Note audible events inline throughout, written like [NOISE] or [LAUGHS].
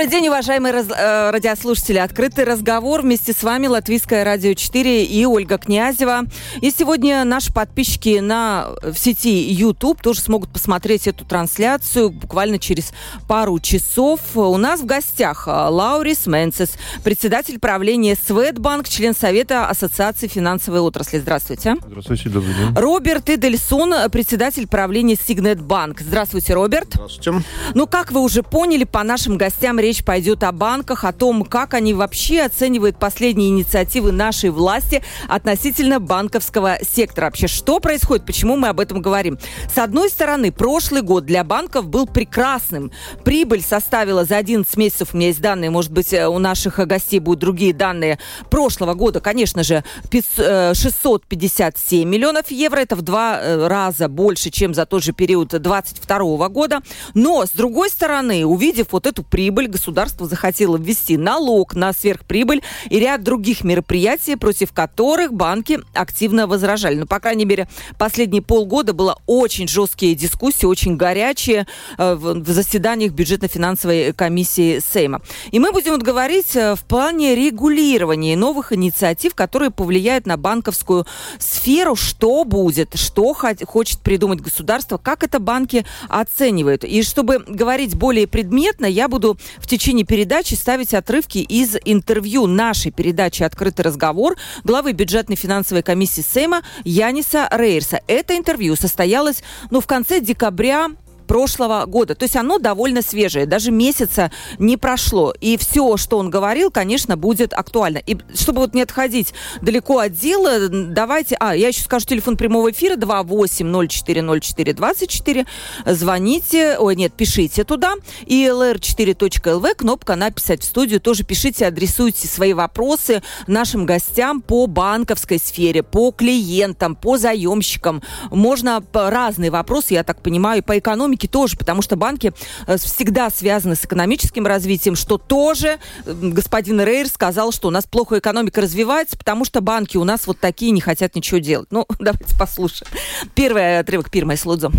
Добрый день, уважаемые раз, э, радиослушатели. Открытый разговор. Вместе с вами Латвийское радио 4 и Ольга Князева. И сегодня наши подписчики на, в сети YouTube тоже смогут посмотреть эту трансляцию буквально через пару часов. У нас в гостях э, Лаурис Менцес, председатель правления Светбанк, член Совета Ассоциации финансовой отрасли. Здравствуйте. Здравствуйте, добрый день. Роберт Эдельсон, председатель правления Сигнет Банк. Здравствуйте, Роберт. Здравствуйте. Ну, как вы уже поняли, по нашим гостям речь речь пойдет о банках, о том, как они вообще оценивают последние инициативы нашей власти относительно банковского сектора. Вообще, что происходит, почему мы об этом говорим? С одной стороны, прошлый год для банков был прекрасным. Прибыль составила за 11 месяцев, у меня есть данные, может быть, у наших гостей будут другие данные, прошлого года, конечно же, 657 миллионов евро. Это в два э, раза больше, чем за тот же период 2022 года. Но, с другой стороны, увидев вот эту прибыль, государство захотело ввести налог на сверхприбыль и ряд других мероприятий, против которых банки активно возражали. Ну, по крайней мере, последние полгода было очень жесткие дискуссии, очень горячие э, в, в заседаниях бюджетно-финансовой комиссии Сейма. И мы будем вот говорить э, в плане регулирования новых инициатив, которые повлияют на банковскую сферу, что будет, что хочет придумать государство, как это банки оценивают. И чтобы говорить более предметно, я буду в течение передачи ставить отрывки из интервью нашей передачи «Открытый разговор» главы бюджетной финансовой комиссии Сейма Яниса Рейерса. Это интервью состоялось ну, в конце декабря прошлого года. То есть оно довольно свежее, даже месяца не прошло. И все, что он говорил, конечно, будет актуально. И чтобы вот не отходить далеко от дела, давайте... А, я еще скажу телефон прямого эфира 28040424. Звоните, ой, нет, пишите туда. И lr4.lv, кнопка «Написать в студию». Тоже пишите, адресуйте свои вопросы нашим гостям по банковской сфере, по клиентам, по заемщикам. Можно разные вопросы, я так понимаю, по экономике экономики тоже, потому что банки э, всегда связаны с экономическим развитием, что тоже господин Рейр сказал, что у нас плохо экономика развивается, потому что банки у нас вот такие не хотят ничего делать. Ну, [LAUGHS] давайте послушаем. Первый отрывок, первое слудзо.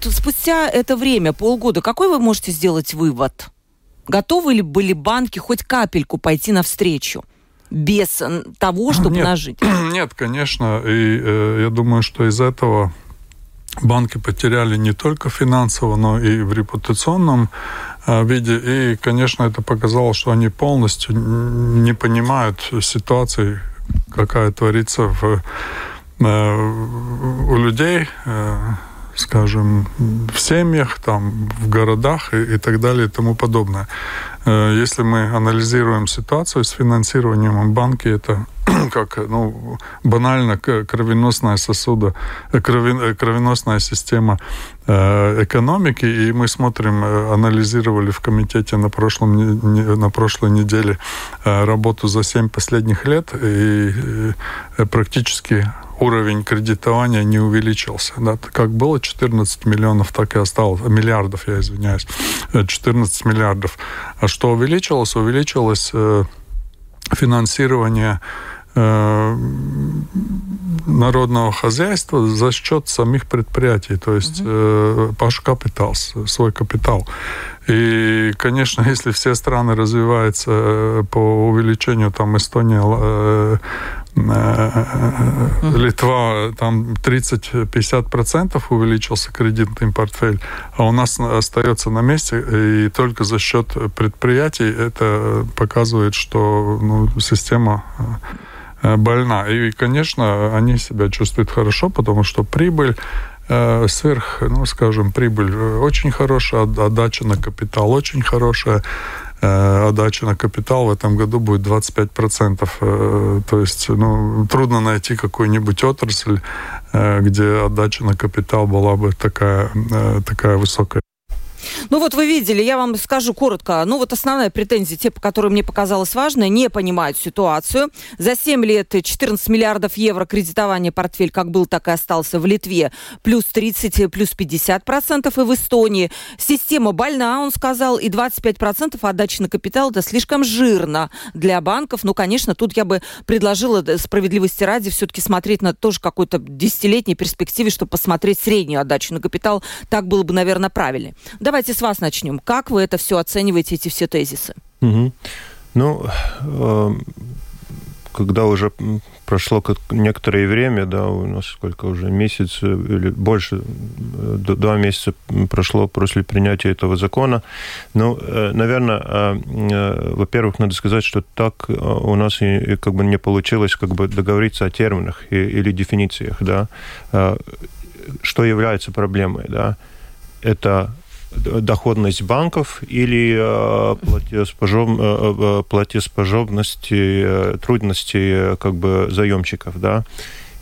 Спустя это время, полгода, какой вы можете сделать вывод? Готовы ли были банки хоть капельку пойти навстречу? без того, чтобы нет, нажить? [CLEARS THROAT] Нет, конечно. И э, я думаю, что из этого банки потеряли не только финансово, но и в репутационном э, виде. И, конечно, это показало, что они полностью не понимают ситуации, какая творится в, э, у людей, э, скажем, в семьях, там, в городах и, и так далее и тому подобное. Если мы анализируем ситуацию с финансированием банки, это [CLEARS THROAT] как ну, банально кровеносная сосуда, э, э, кровеносная система э, экономики, и мы смотрим, анализировали в комитете на, прошлом, на прошлой неделе работу за 7 последних лет, и практически уровень кредитования не увеличился. Да? Как было 14 миллионов, так и осталось. Миллиардов, я извиняюсь. 14 миллиардов. А что увеличилось? Увеличилось финансирование Э, народного хозяйства за счет самих предприятий, то есть э, паш капитал, свой капитал. И, конечно, если все страны развиваются э, по увеличению, там Эстония, э, э, Литва, там 30-50% увеличился кредитный портфель, а у нас остается на месте, и только за счет предприятий это показывает, что ну, система Э, больна. И, конечно, они себя чувствуют хорошо, потому что прибыль э, сверх, ну, скажем, прибыль э, очень хорошая, отдача на капитал очень хорошая, отдача на капитал в этом году будет 25%. То есть ну, трудно найти какую-нибудь отрасль, где отдача на капитал была бы такая, такая высокая. Ну вот вы видели, я вам скажу коротко. Ну вот основная претензия, те, по которым мне показалось важной, не понимают ситуацию. За 7 лет 14 миллиардов евро кредитования портфель как был, так и остался в Литве. Плюс 30, плюс 50 процентов и в Эстонии. Система больна, он сказал, и 25 процентов отдачи на капитал это слишком жирно для банков. Ну, конечно, тут я бы предложила справедливости ради все-таки смотреть на тоже какой-то десятилетней перспективе, чтобы посмотреть среднюю отдачу на капитал. Так было бы, наверное, правильнее. Давайте с вас начнем. Как вы это все оцениваете, эти все тезисы? Угу. Ну, э, когда уже прошло некоторое время, да, у нас сколько уже, месяц или больше, два месяца прошло после принятия этого закона. Ну, э, наверное, э, э, во-первых, надо сказать, что так у нас и как бы не получилось как бы договориться о терминах или дефинициях, да, что является проблемой, да. Это доходность банков или платежеспособности, трудности как бы заемщиков, да.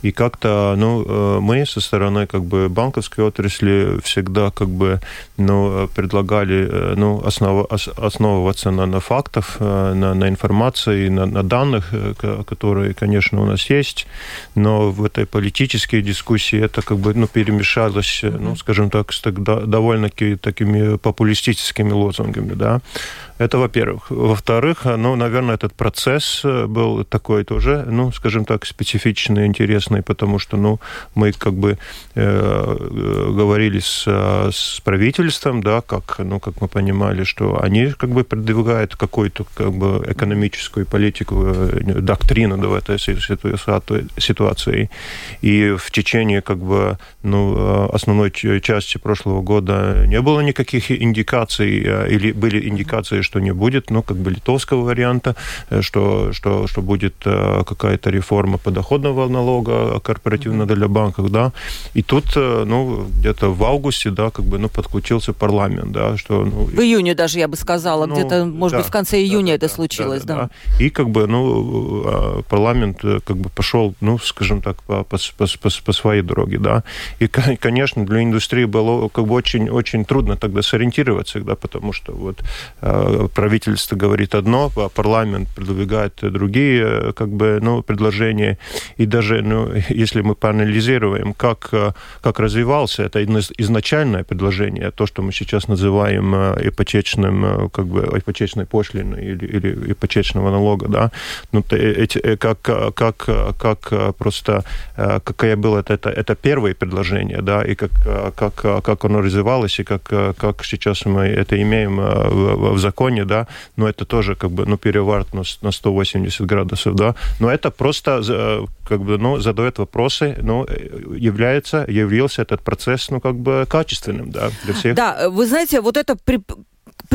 И как-то, ну, э, мы со стороны как бы банковской отрасли всегда как бы, ну, предлагали, э, ну, основ, основываться на, на фактах, э, на, на информации, на, на данных, которые, конечно, у нас есть, но в этой политической дискуссии это как бы, ну, перемешалось, ну, скажем так, с тогда довольно-таки такими популистическими лозунгами, да. Это, во-первых. Во-вторых, ну, наверное, этот процесс был такой тоже, ну, скажем так, специфичный, интересный, потому что, ну, мы как бы э, говорили с, с правительством, да, как, ну, как мы понимали, что они как бы продвигают какую-то как бы экономическую политику, э, доктрину да, в этой ситуации. И в течение как бы, ну, основной части прошлого года не было никаких индикаций э, или были индикации, что не будет, ну, как бы литовского варианта, э, что, что, что будет э, какая-то реформа подоходного налога корпоративного для банков, да. И тут, э, ну, где-то в августе, да, как бы, ну, подключился парламент, да, что... Ну, в июне даже, я бы сказала, ну, где-то, может да, быть, в конце июня да, это да, случилось, да, да. да. И, как бы, ну, парламент, как бы, пошел, ну, скажем так, по, по, по, по, по своей дороге, да. И, конечно, для индустрии было, как бы, очень, очень трудно тогда сориентироваться, да, потому что вот правительство говорит одно, а парламент продвигает другие как бы, ну, предложения. И даже ну, [LAUGHS] если мы поанализируем, как, как развивался это изначальное предложение, то, что мы сейчас называем э, ипотечным, э, как бы, ипотечной пошлиной или, или ипотечного налога, да, ну, эти, э, как, как, как просто, какая была это, это первое предложение, да, и как, как, как оно развивалось, и как, как сейчас мы это имеем в, в законе, да, но это тоже как бы, ну, переворот на, на 180 градусов, да, но это просто как бы, ну, задает вопросы, ну, является, явился этот процесс, ну, как бы качественным, да, для всех. Да, вы знаете, вот это при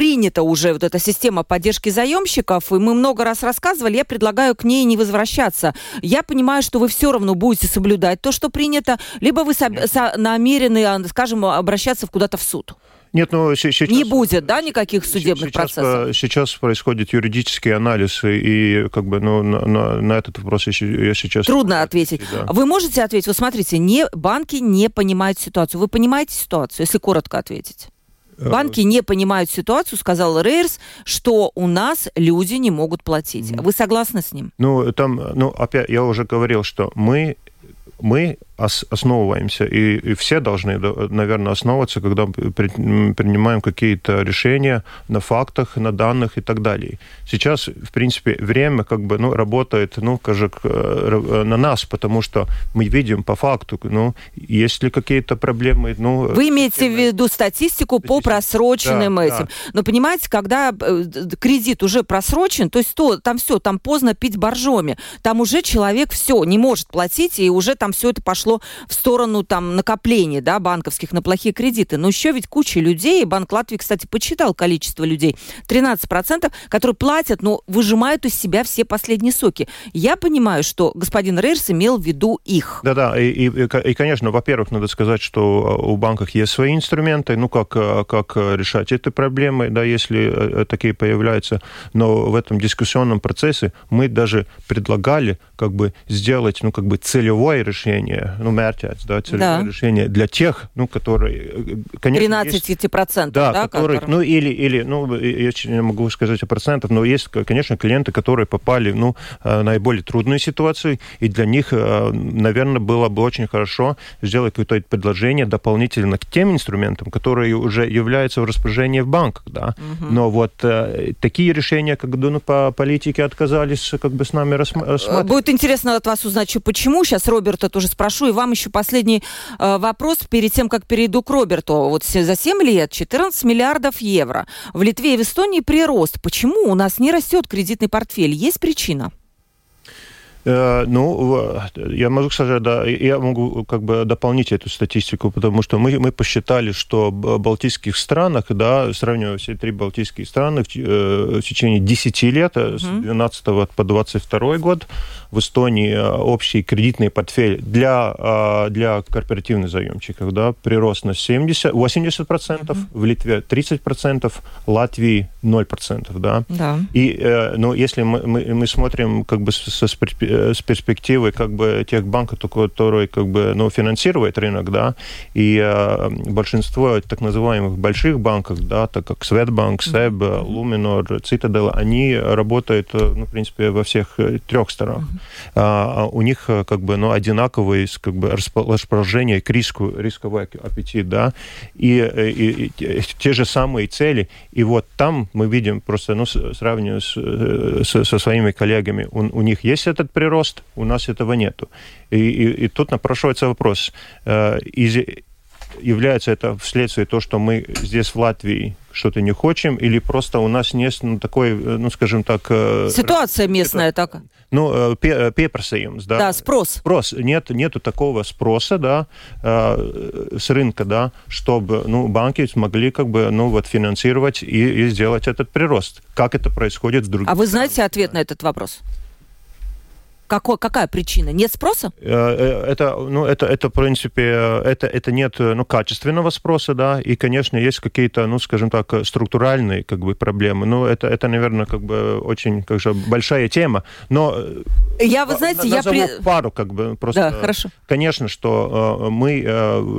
принята уже вот эта система поддержки заемщиков, и мы много раз рассказывали, я предлагаю к ней не возвращаться. Я понимаю, что вы все равно будете соблюдать то, что принято, либо вы намерены, а, скажем, обращаться куда-то в суд. Нет, ну сейчас... Не будет, да, никаких судебных сейчас, процессов? Сейчас происходит юридический анализ, и как бы, ну, на, на, на этот вопрос я сейчас... Трудно ответить. Да. Вы можете ответить? Вот смотрите, не, банки не понимают ситуацию. Вы понимаете ситуацию, если коротко ответить? Банки не понимают ситуацию, сказал Рейерс, что у нас люди не могут платить. Вы согласны с ним? Ну, там, ну, опять, я уже говорил, что мы мы основываемся, и, и все должны, наверное, основываться, когда принимаем какие-то решения на фактах, на данных и так далее. Сейчас, в принципе, время как бы, ну, работает, ну, скажем, э, на нас, потому что мы видим по факту, ну, есть ли какие-то проблемы, ну... Вы имеете в виду статистику по просроченным да, этим. Да. Но понимаете, когда э, кредит уже просрочен, то есть то, там все, там поздно пить боржоми, там уже человек все, не может платить, и уже там все это пошло пошло в сторону там накоплений, да, банковских на плохие кредиты. Но еще ведь куча людей, Банк Латвии, кстати, почитал количество людей, 13%, которые платят, но выжимают из себя все последние соки. Я понимаю, что господин Рейерс имел в виду их. Да-да, и, и, и, конечно, во-первых, надо сказать, что у банков есть свои инструменты, ну, как, как решать эти проблемы, да, если э, такие появляются. Но в этом дискуссионном процессе мы даже предлагали как бы сделать, ну, как бы целевое решение ну, мērķēts, да, целевое да. решение для тех, ну, которые, конечно, 13%, да, да которых, которые... ну, или, или, ну, я не могу сказать о процентах, но есть, конечно, клиенты, которые попали, ну, в наиболее трудную ситуацию, и для них, наверное, было бы очень хорошо сделать какое-то предложение дополнительно к тем инструментам, которые уже являются в распоряжении в банках, да. Угу. Но вот э, такие решения, как ну, по политике отказались как бы с нами рассматривать. Будет интересно от вас узнать, почему. Сейчас Роберта тоже спрошу. И вам еще последний э, вопрос перед тем, как перейду к Роберту. Вот за 7 лет 14 миллиардов евро. В Литве и в Эстонии прирост. Почему у нас не растет кредитный портфель? Есть причина? Э, ну, я могу сказать, да, я могу как бы дополнить эту статистику, потому что мы, мы посчитали, что в Балтийских странах, да, сравнивая все три Балтийские страны, в, э, в течение 10 лет, mm-hmm. с 12 по 22 год, в Эстонии общий кредитный портфель для, для корпоративных заемщиков, да, прирост на 70, 80%, mm-hmm. в Литве 30%, Латвии 0%, да. да. И, ну, если мы, мы, мы смотрим как бы со Э, с перспективы как бы тех банков, которые как бы, ну, финансируют рынок, да, и э, большинство так называемых больших банков, да, так как Светбанк, Себ, Luminor, Citadel, они работают, э, ну, в принципе, во всех э, трех сторонах. Mm-hmm. А, у них как бы, ну, одинаковый как бы расположение к риску, рисковый аппетит, да, и, и, и те же самые цели. И вот там мы видим просто, ну, сравнивая с, с, со своими коллегами, у, у них есть этот прирост, у нас этого нету. И, и, и тут напрашивается вопрос, э, из, является это вследствие того, что мы здесь в Латвии что-то не хотим, или просто у нас нет ну, такой, э, ну, скажем так... Э, Ситуация местная это, так. Ну, пепросоюз, да. Да, спрос. Спрос. Нет, нету такого спроса, да, с рынка, да, чтобы, ну, банки смогли, как бы, ну, вот, финансировать и, и сделать этот прирост. Как это происходит в других А вы знаете ответ на этот вопрос? Какой, какая причина? Нет спроса? Э, э, это, ну, это, это, в принципе, это, это нет ну, качественного спроса, да, и, конечно, есть какие-то, ну, скажем так, структуральные как бы, проблемы. Ну, это, это, наверное, как бы очень как же, большая тема, но... Я, вы знаете, я... При... пару, как бы, просто... Да, хорошо. Конечно, что мы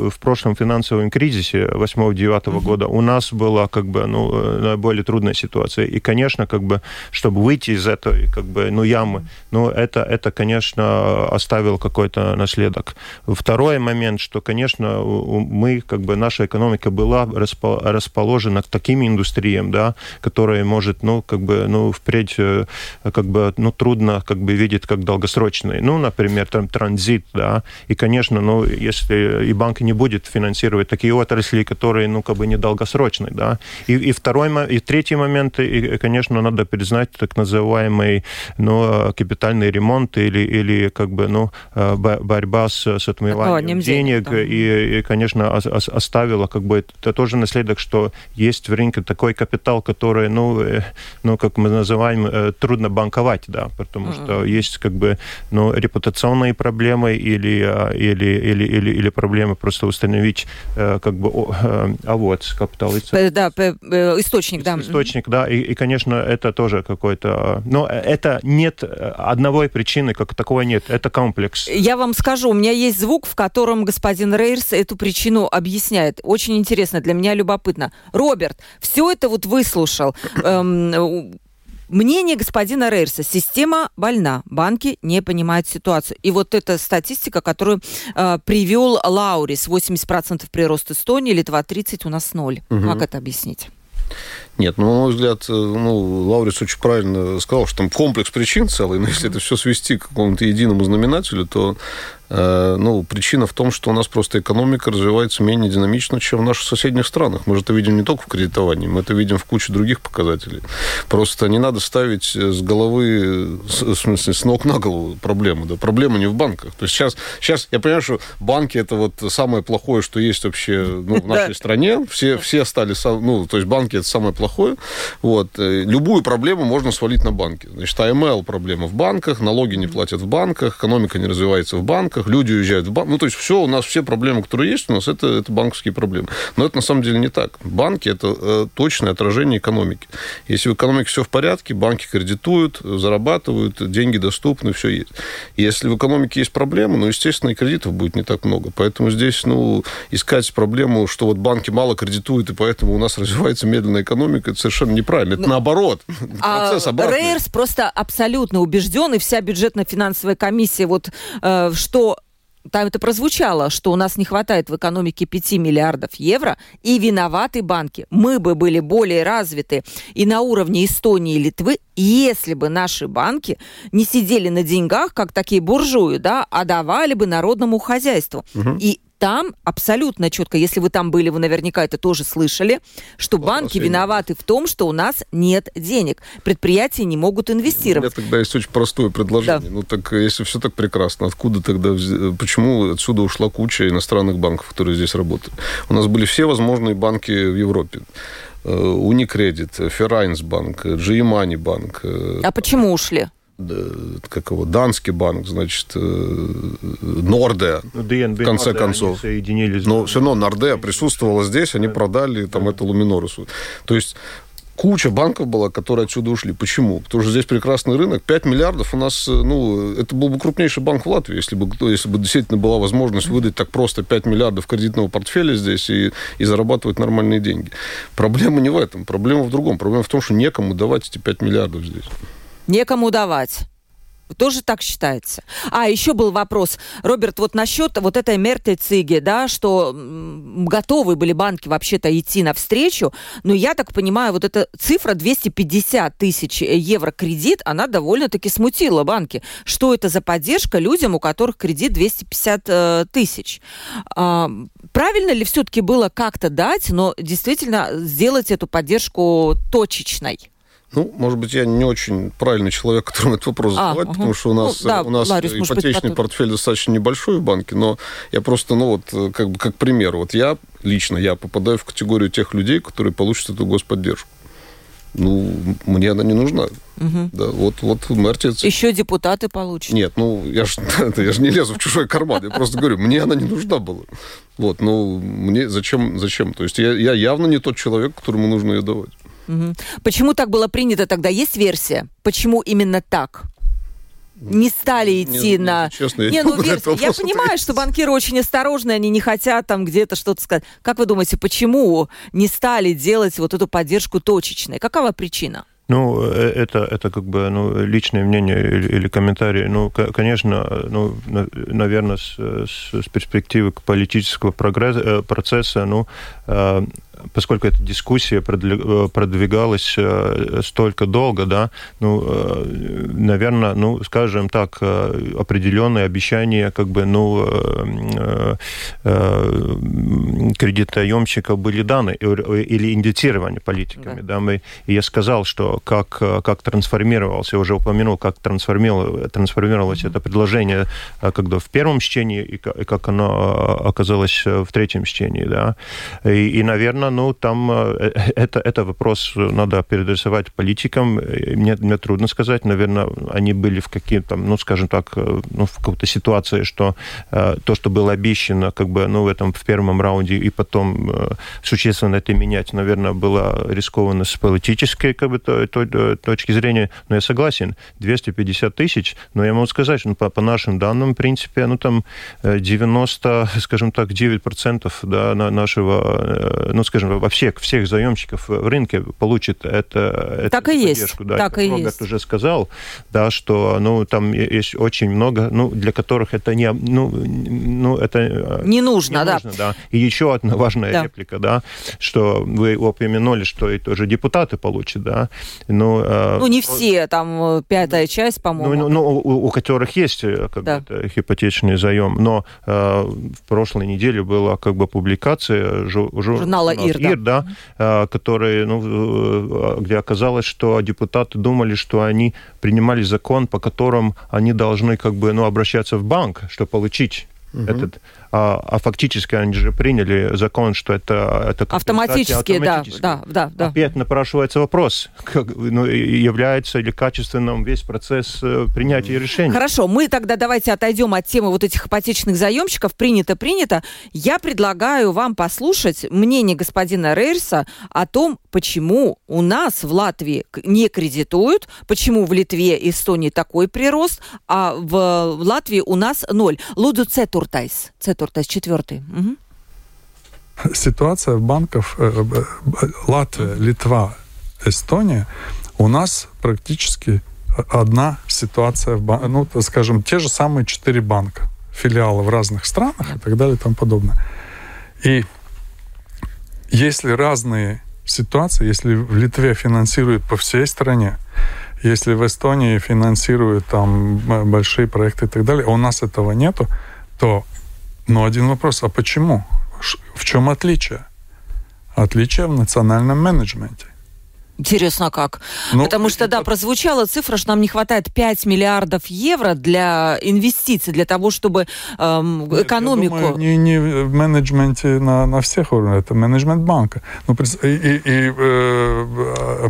в прошлом финансовом кризисе 8-9 угу. года у нас была, как бы, ну, наиболее трудная ситуация, и, конечно, как бы, чтобы выйти из этой, как бы, ну, ямы, ну, это, это это, конечно, оставил какой-то наследок. Второй момент, что, конечно, мы, как бы, наша экономика была расположена к таким индустриям, да, которые, может, ну, как бы, ну, впредь, э, как бы, ну, трудно, как бы, видеть как долгосрочные. Ну, например, там, транзит, да, и, конечно, ну, если и банк не будет финансировать такие отрасли, которые, ну, как бы, не долгосрочные, да. И, и второй, и третий момент, и, конечно, надо признать так называемый, ну, капитальный ремонт, ремонт или, или как бы, ну, э, борьба с, с отмыванием денег, денег и, и, конечно, оставила как бы это тоже наследок, что есть в рынке такой капитал, который, ну, э, ну как мы называем, э, трудно банковать, да, потому mm-hmm. что есть как бы, ну, репутационные проблемы или, или, или, или, или проблемы просто установить как бы а вот капитал. Да, источник, да. Источник, да, и, и конечно, это тоже какой-то... Но это нет одного причины причины как таковой нет. Это комплекс. Я вам скажу, у меня есть звук, в котором господин Рейерс эту причину объясняет. Очень интересно, для меня любопытно. Роберт, все это вот выслушал. Эм, Мнение господина Рейерса. Система больна. Банки не понимают ситуацию. И вот эта статистика, которую э, привел Лаурис. 80% прирост Эстонии, Литва 30, у нас ноль. Угу. Как это объяснить? Нет, ну, на мой взгляд, э, ну, Лаурис очень правильно сказал, что там комплекс причин целый, но если это все свести к какому-то единому знаменателю, то ну, причина в том, что у нас просто экономика развивается менее динамично, чем в наших соседних странах. Мы же это видим не только в кредитовании, мы это видим в куче других показателей. Просто не надо ставить с головы, в смысле, с ног на голову проблему. Да? Проблема не в банках. То есть сейчас, сейчас я понимаю, что банки это вот самое плохое, что есть вообще ну, в [LAUGHS] нашей стране. Все, все стали, ну, то есть банки это самое плохое. Вот. Э, любую проблему можно свалить на банки. Значит, АМЛ проблема в банках, налоги не платят в банках, экономика не развивается в банках, люди уезжают в банк. Ну, то есть все, у нас все проблемы, которые есть у нас, это, это банковские проблемы. Но это на самом деле не так. Банки – это э, точное отражение экономики. Если в экономике все в порядке, банки кредитуют, зарабатывают, деньги доступны, все есть. Если в экономике есть проблемы, ну, естественно, и кредитов будет не так много. Поэтому здесь, ну, искать проблему, что вот банки мало кредитуют, и поэтому у нас развивается медленная экономика, это совершенно неправильно. Это Но... наоборот. А Процесс обратный. Рейерс просто абсолютно убежден, и вся бюджетно-финансовая комиссия, вот э, что там это прозвучало, что у нас не хватает в экономике 5 миллиардов евро, и виноваты банки. Мы бы были более развиты и на уровне Эстонии и Литвы, если бы наши банки не сидели на деньгах, как такие буржуи, да, а давали бы народному хозяйству. Угу. И там абсолютно четко, если вы там были, вы наверняка это тоже слышали, что банки виноваты в том, что у нас нет денег. Предприятия не могут инвестировать. У меня тогда есть очень простое предложение. Да. Ну так, если все так прекрасно, откуда тогда, почему отсюда ушла куча иностранных банков, которые здесь работают? У нас были все возможные банки в Европе. Э, Уникредит, Феррайнсбанк, Джиемани банк. Э, а почему ушли? Как его, Данский банк, значит, э, Нордеа, ну, в конце концов. Соединились. Но все равно Нордеа присутствовала здесь, они продали там это Луминорусу. То есть куча банков была, которые отсюда ушли. Почему? Потому что здесь прекрасный рынок. 5 миллиардов у нас, э, ну, это был бы крупнейший банк в Латвии, если бы, если бы действительно была возможность выдать так просто 5 миллиардов кредитного портфеля здесь и, и зарабатывать нормальные деньги. Проблема не в этом. Проблема в другом. Проблема в том, что некому давать эти 5 миллиардов здесь некому давать. Тоже так считается. А, еще был вопрос, Роберт, вот насчет вот этой мертой циги, да, что готовы были банки вообще-то идти навстречу, но я так понимаю, вот эта цифра 250 тысяч евро кредит, она довольно-таки смутила банки. Что это за поддержка людям, у которых кредит 250 э, тысяч? А, правильно ли все-таки было как-то дать, но действительно сделать эту поддержку точечной? Ну, может быть, я не очень правильный человек, которому этот вопрос а, задавать, угу. потому что у нас, ну, да, у нас Ларис, ипотечный быть, портфель достаточно небольшой в банке, но я просто, ну вот, как бы как пример, вот я лично, я попадаю в категорию тех людей, которые получат эту господдержку. Ну, мне она не нужна. Угу. Да, вот, вот Мертиц... Еще депутаты получат. Нет, ну, я же [LAUGHS] я ж не лезу в чужой карман. Я просто говорю, мне она не нужна была. Вот, ну, мне зачем, зачем? То есть я, я явно не тот человек, которому нужно ее давать. Угу. Почему так было принято тогда? Есть версия? Почему именно так? не стали идти не, на... Честно, я не, ну, версия. Я понимаю, что банкиры очень осторожны, они не хотят там где-то что-то сказать. Как вы думаете, почему не стали делать вот эту поддержку точечной? Какова причина? Ну, э, это, это как бы ну, личное мнение или, или комментарий. Ну, конечно, ну, наверное, с, с перспективы политического прогресса, э, процесса, ну, э, поскольку эта дискуссия э, продвигалась э, столько долго, да, ну, э, наверное, ну, скажем так, определенные обещания, как бы, ну, кредитоемщиков были даны или индицированы политиками, да, да мы, и я сказал, что как, как трансформировался, я уже упомянул, как трансформировалось, трансформировалось mm-hmm. это предложение, когда в первом чтении и как оно оказалось в третьем чтении, да, и, и наверное, ну, там э, это, это вопрос надо переадресовать политикам. Мне, мне трудно сказать. Наверное, они были в какие-то, ну, скажем так, э, ну, в какой-то ситуации, что э, то, что было обещано, как бы, ну, в этом, в первом раунде, и потом э, существенно это менять, наверное, было рискованно с политической, как бы, то, то, точки зрения. Но я согласен, 250 тысяч, но я могу сказать, ну, по, по нашим данным, в принципе, ну, там 90, скажем так, 9% да, нашего, ну, скажем, скажем, во всех, всех заемщиков в рынке получит это, так эту и есть. Да, так и Роберт есть. уже сказал, да, что ну, там есть очень много, ну, для которых это не, ну, ну это э, не нужно, не да. Нужно, да. И еще одна важная да. реплика, да, что вы упомянули, что и тоже депутаты получат, да. Ну, э, ну не все, там э, пятая часть, по-моему. Ну, ну у, у которых есть как да. бы, ипотечный заем, но э, в прошлой неделе была как бы публикация жу, жу, журнала ИР, ИР да, да который, ну, э, где оказалось, что депутаты думали, что они принимали закон, по которому они должны как бы, ну, обращаться в банк, чтобы получить угу. этот а, а фактически они же приняли закон, что это... это автоматически, да, да, да, да. Опять напрашивается вопрос, как, ну, является ли качественным весь процесс э, принятия решений. Хорошо, мы тогда давайте отойдем от темы вот этих ипотечных заемщиков. Принято, принято. Я предлагаю вам послушать мнение господина Рейрса о том, почему у нас в Латвии не кредитуют, почему в Литве и Эстонии такой прирост, а в Латвии у нас ноль. Луду цетуртайс. Цетуртайс, четвертый. Угу. Ситуация в банках э, э, Латвия, Литва, Эстония, у нас практически одна ситуация, в бан... ну, скажем, те же самые четыре банка, филиалы в разных странах и так далее и тому подобное. И если разные ситуации, если в Литве финансируют по всей стране, если в Эстонии финансируют там большие проекты и так далее, а у нас этого нету, то, ну, один вопрос, а почему? В чем отличие? Отличие в национальном менеджменте. Интересно как. Ну, Потому что, да, прозвучала цифра, что нам не хватает 5 миллиардов евро для инвестиций, для того, чтобы эм, экономику... Нет, я думаю, не, не в менеджменте на, на всех уровнях, это менеджмент банка. Ну, и, и, и э,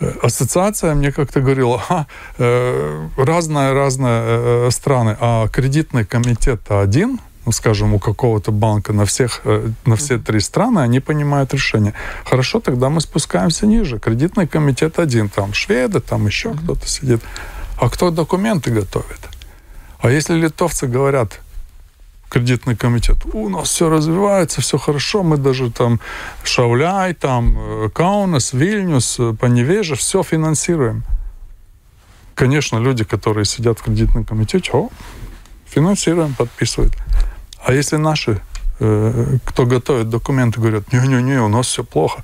э, ассоциация мне как-то говорила, ага, э, разные-разные э, страны, а кредитный комитет один – ну, скажем, у какого-то банка на, всех, э, на все три страны, они понимают решение. Хорошо, тогда мы спускаемся ниже. Кредитный комитет один, там шведы, там еще mm-hmm. кто-то сидит. А кто документы готовит? А если литовцы говорят, кредитный комитет, у нас все развивается, все хорошо, мы даже там Шауляй, там э, Каунас, Вильнюс, э, Поневеже, все финансируем. Конечно, люди, которые сидят в кредитном комитете, о, финансируем, подписывают. А если наши, э, кто готовит документы, говорят, не-не-не, у нас все плохо.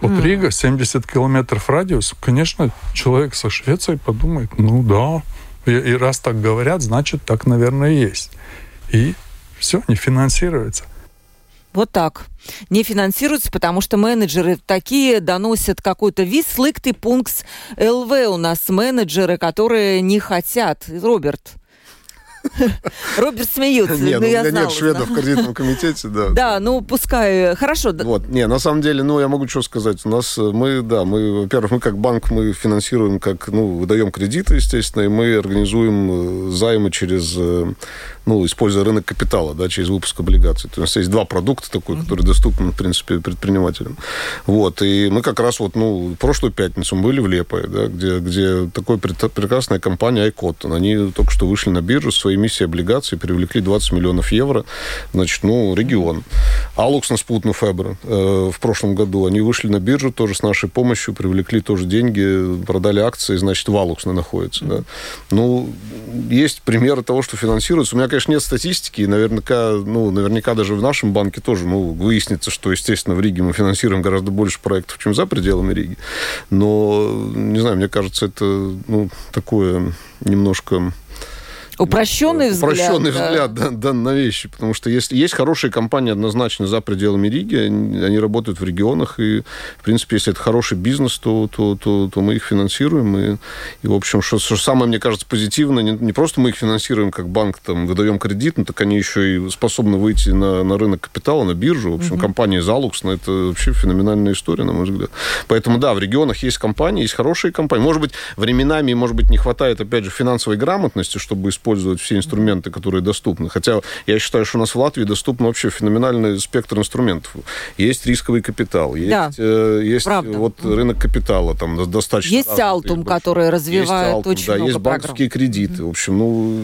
Вот mm. Рига, 70 километров радиус, конечно, человек со Швецией подумает, ну да, и, и раз так говорят, значит, так, наверное, есть. И все, не финансируется. Вот так. Не финансируется, потому что менеджеры такие доносят какой-то вис лыкты пункт ЛВ у нас менеджеры, которые не хотят. Роберт, [LAUGHS] Роберт смеется. Нет, ну, у меня нет шведов в кредитном комитете, да. Да, ну пускай, хорошо. Вот, не, на самом деле, ну я могу что сказать. У нас э, мы, да, мы, во-первых, мы как банк, мы финансируем, как, ну, выдаем кредиты, естественно, и мы организуем э, займы через э, ну, используя рынок капитала, да, через выпуск облигаций. То есть есть два продукта такой, которые доступны, в принципе, предпринимателям. Вот, и мы как раз вот, ну, прошлую пятницу мы были в Лепое, да, где, где такой прекрасная компания Айкот, они только что вышли на биржу, своей миссией облигаций привлекли 20 миллионов евро, значит, ну, регион. Алукс на Спутну Фебр э, в прошлом году, они вышли на биржу тоже с нашей помощью, привлекли тоже деньги, продали акции, значит, в Алукс находится, да. Ну, есть примеры того, что финансируется. У меня, конечно, нет статистики, и наверняка, ну, наверняка даже в нашем банке тоже ну, выяснится, что, естественно, в Риге мы финансируем гораздо больше проектов, чем за пределами Риги. Но, не знаю, мне кажется, это ну, такое немножко Упрощенный взгляд. Упрощенный да. взгляд да, да, на вещи. Потому что если есть хорошие компании однозначно за пределами Риги, они, они работают в регионах, и, в принципе, если это хороший бизнес, то, то, то, то мы их финансируем. И, и в общем, что, что самое, мне кажется, позитивное, не, не просто мы их финансируем как банк, там, выдаем кредит, но так они еще и способны выйти на, на рынок капитала, на биржу. В общем, угу. компания Залукс, ну, это вообще феноменальная история, на мой взгляд. Поэтому, да, в регионах есть компании, есть хорошие компании. Может быть, временами, может быть, не хватает, опять же, финансовой грамотности, чтобы использовать использовать все инструменты, которые доступны. Хотя я считаю, что у нас в Латвии доступен вообще феноменальный спектр инструментов. Есть рисковый капитал, есть, да, э, есть вот рынок капитала, там достаточно... Есть разный, Алтум, который развивает есть Altum, очень да, много есть банковские программ. кредиты. В общем, ну,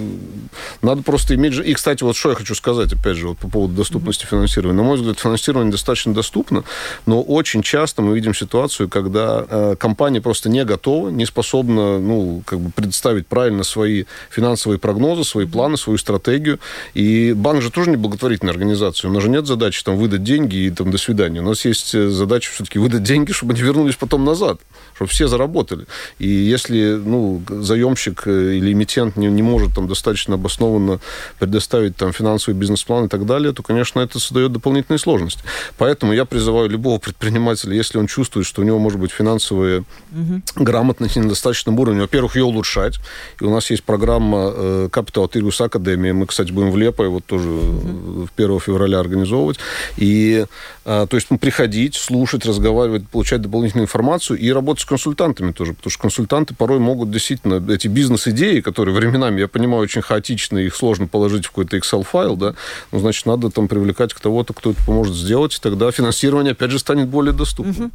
надо просто иметь... И, кстати, вот что я хочу сказать, опять же, вот по поводу доступности mm-hmm. финансирования. На мой взгляд, финансирование достаточно доступно, но очень часто мы видим ситуацию, когда э, компания просто не готова, не способна, ну, как бы предоставить правильно свои финансовые прогнозы прогнозы, свои планы, свою стратегию. И банк же тоже не благотворительная организация. У нас же нет задачи там выдать деньги и там до свидания. У нас есть э, задача все-таки выдать деньги, чтобы они вернулись потом назад, чтобы все заработали. И если ну, заемщик э, или эмитент не, не может там достаточно обоснованно предоставить там финансовый бизнес-план и так далее, то, конечно, это создает дополнительные сложности. Поэтому я призываю любого предпринимателя, если он чувствует, что у него может быть финансовая угу. грамотность на достаточном уровне, во-первых, ее улучшать. И у нас есть программа э, Capital Tirgus Академия. Мы, кстати, будем в Лепое вот тоже mm-hmm. 1 февраля организовывать. И, то есть, приходить, слушать, разговаривать, получать дополнительную информацию и работать с консультантами тоже, потому что консультанты порой могут действительно эти бизнес-идеи, которые временами, я понимаю, очень хаотичны, их сложно положить в какой-то Excel-файл, да, ну, значит, надо там привлекать кого-то, кто это поможет сделать, и тогда финансирование, опять же, станет более доступным. Угу.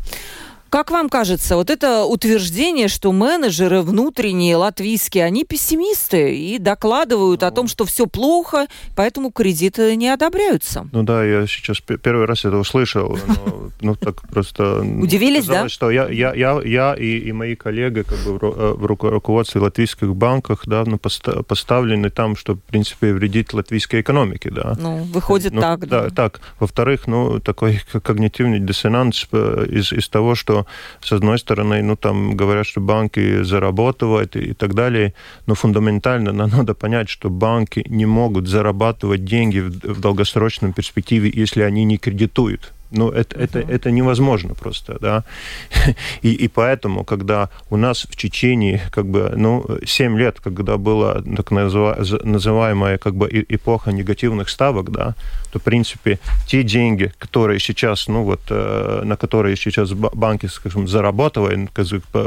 Как вам кажется, вот это утверждение, что менеджеры внутренние латвийские, они пессимисты и докладывают о том, что все плохо, поэтому кредиты не одобряются? Ну да, я сейчас первый раз это услышал. Но, [LAUGHS] ну так просто... Удивились, да? что я, я, я, я и, и мои коллеги как бы в руководстве латвийских банках да, ну, поставлены там, что, в принципе, вредит латвийской экономике. Да. Ну, выходит ну, так. Да, да. так. Во-вторых, ну, такой [LAUGHS] когнитивный диссонанс э, из, из того, что с одной стороны, ну, там говорят, что банки зарабатывают и, так далее, но фундаментально [LAUGHS] надо понять, что банки не могут зарабатывать деньги в, в долгосрочном перспективе, если они не кредитуют. Ну, это, это, это невозможно просто, да. [LAUGHS] И, и поэтому, когда у нас в Чечении, как бы, ну, 7 лет, когда была так называемая, как бы, эпоха негативных ставок, да, то, в принципе, те деньги, которые сейчас, ну, вот, э, на которые сейчас банки, скажем, зарабатывают,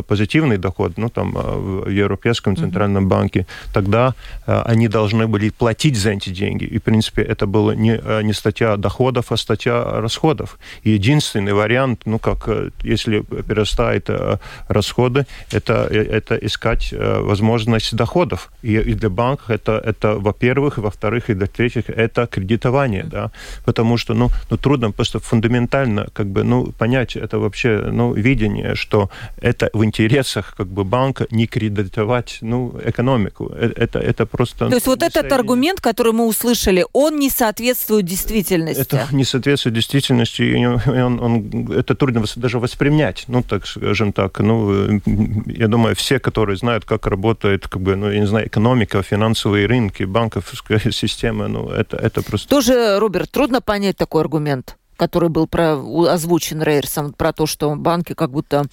позитивный доход, ну, там, э, в Европейском центральном банке, тогда э, они должны были платить за эти деньги. И, в принципе, это была не, не статья доходов, а статья расходов. И единственный вариант, ну, как если перестает э, расходы, это, это искать возможность доходов. И, и для банков это, это во-первых, во-вторых, и для-третьих, это кредитование, да, потому что, ну, ну, трудно просто фундаментально, как бы, ну, понять это вообще, ну, видение, что это в интересах, как бы, банка не кредитовать, ну, экономику. Это, это просто... То есть вот этот аргумент, который мы услышали, он не соответствует действительности? Это не соответствует действительности, и он, он, это трудно даже воспринять, ну, так скажем так. Ну, я думаю, все, которые знают, как работает, как бы, ну, я не знаю, экономика, финансовые рынки, банковская [LAUGHS] система, ну, это, это просто... Тоже, Роберт, трудно понять такой аргумент который был про, озвучен Рейерсом, про то, что банки как будто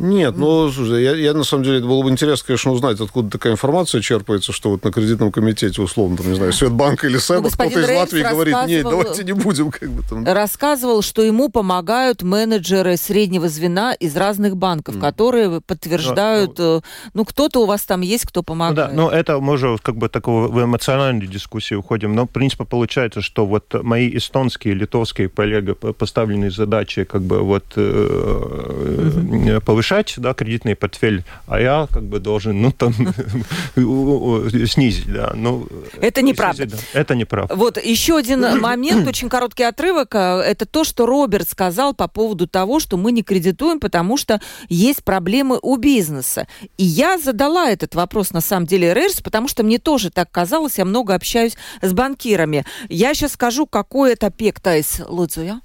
нет, ну, слушай, я, я на самом деле, было бы интересно, конечно, узнать, откуда такая информация черпается, что вот на кредитном комитете, условно, там, не знаю, Светбанк или СЭБ, ну, кто-то из Латвии говорит, нет, давайте не будем, как бы там. Рассказывал, что ему помогают менеджеры среднего звена из разных банков, mm. которые подтверждают, да, ну, ну, кто-то у вас там есть, кто помогает. Ну, да, но это мы уже как бы такого в эмоциональную дискуссию уходим, но, в принципе, получается, что вот мои эстонские, литовские коллеги поставленные задачи как бы вот э, mm-hmm. повышать повышать, да, кредитный портфель, а я как бы должен, ну, там, [LAUGHS] снизить, да. Ну, это неправда. Да, это неправда. Вот еще один [COUGHS] момент, очень короткий отрывок, э, это то, что Роберт сказал по поводу того, что мы не кредитуем, потому что есть проблемы у бизнеса. И я задала этот вопрос, на самом деле, Рейрс, потому что мне тоже так казалось, я много общаюсь с банкирами. Я сейчас скажу, какой это пектайс, Луцуя.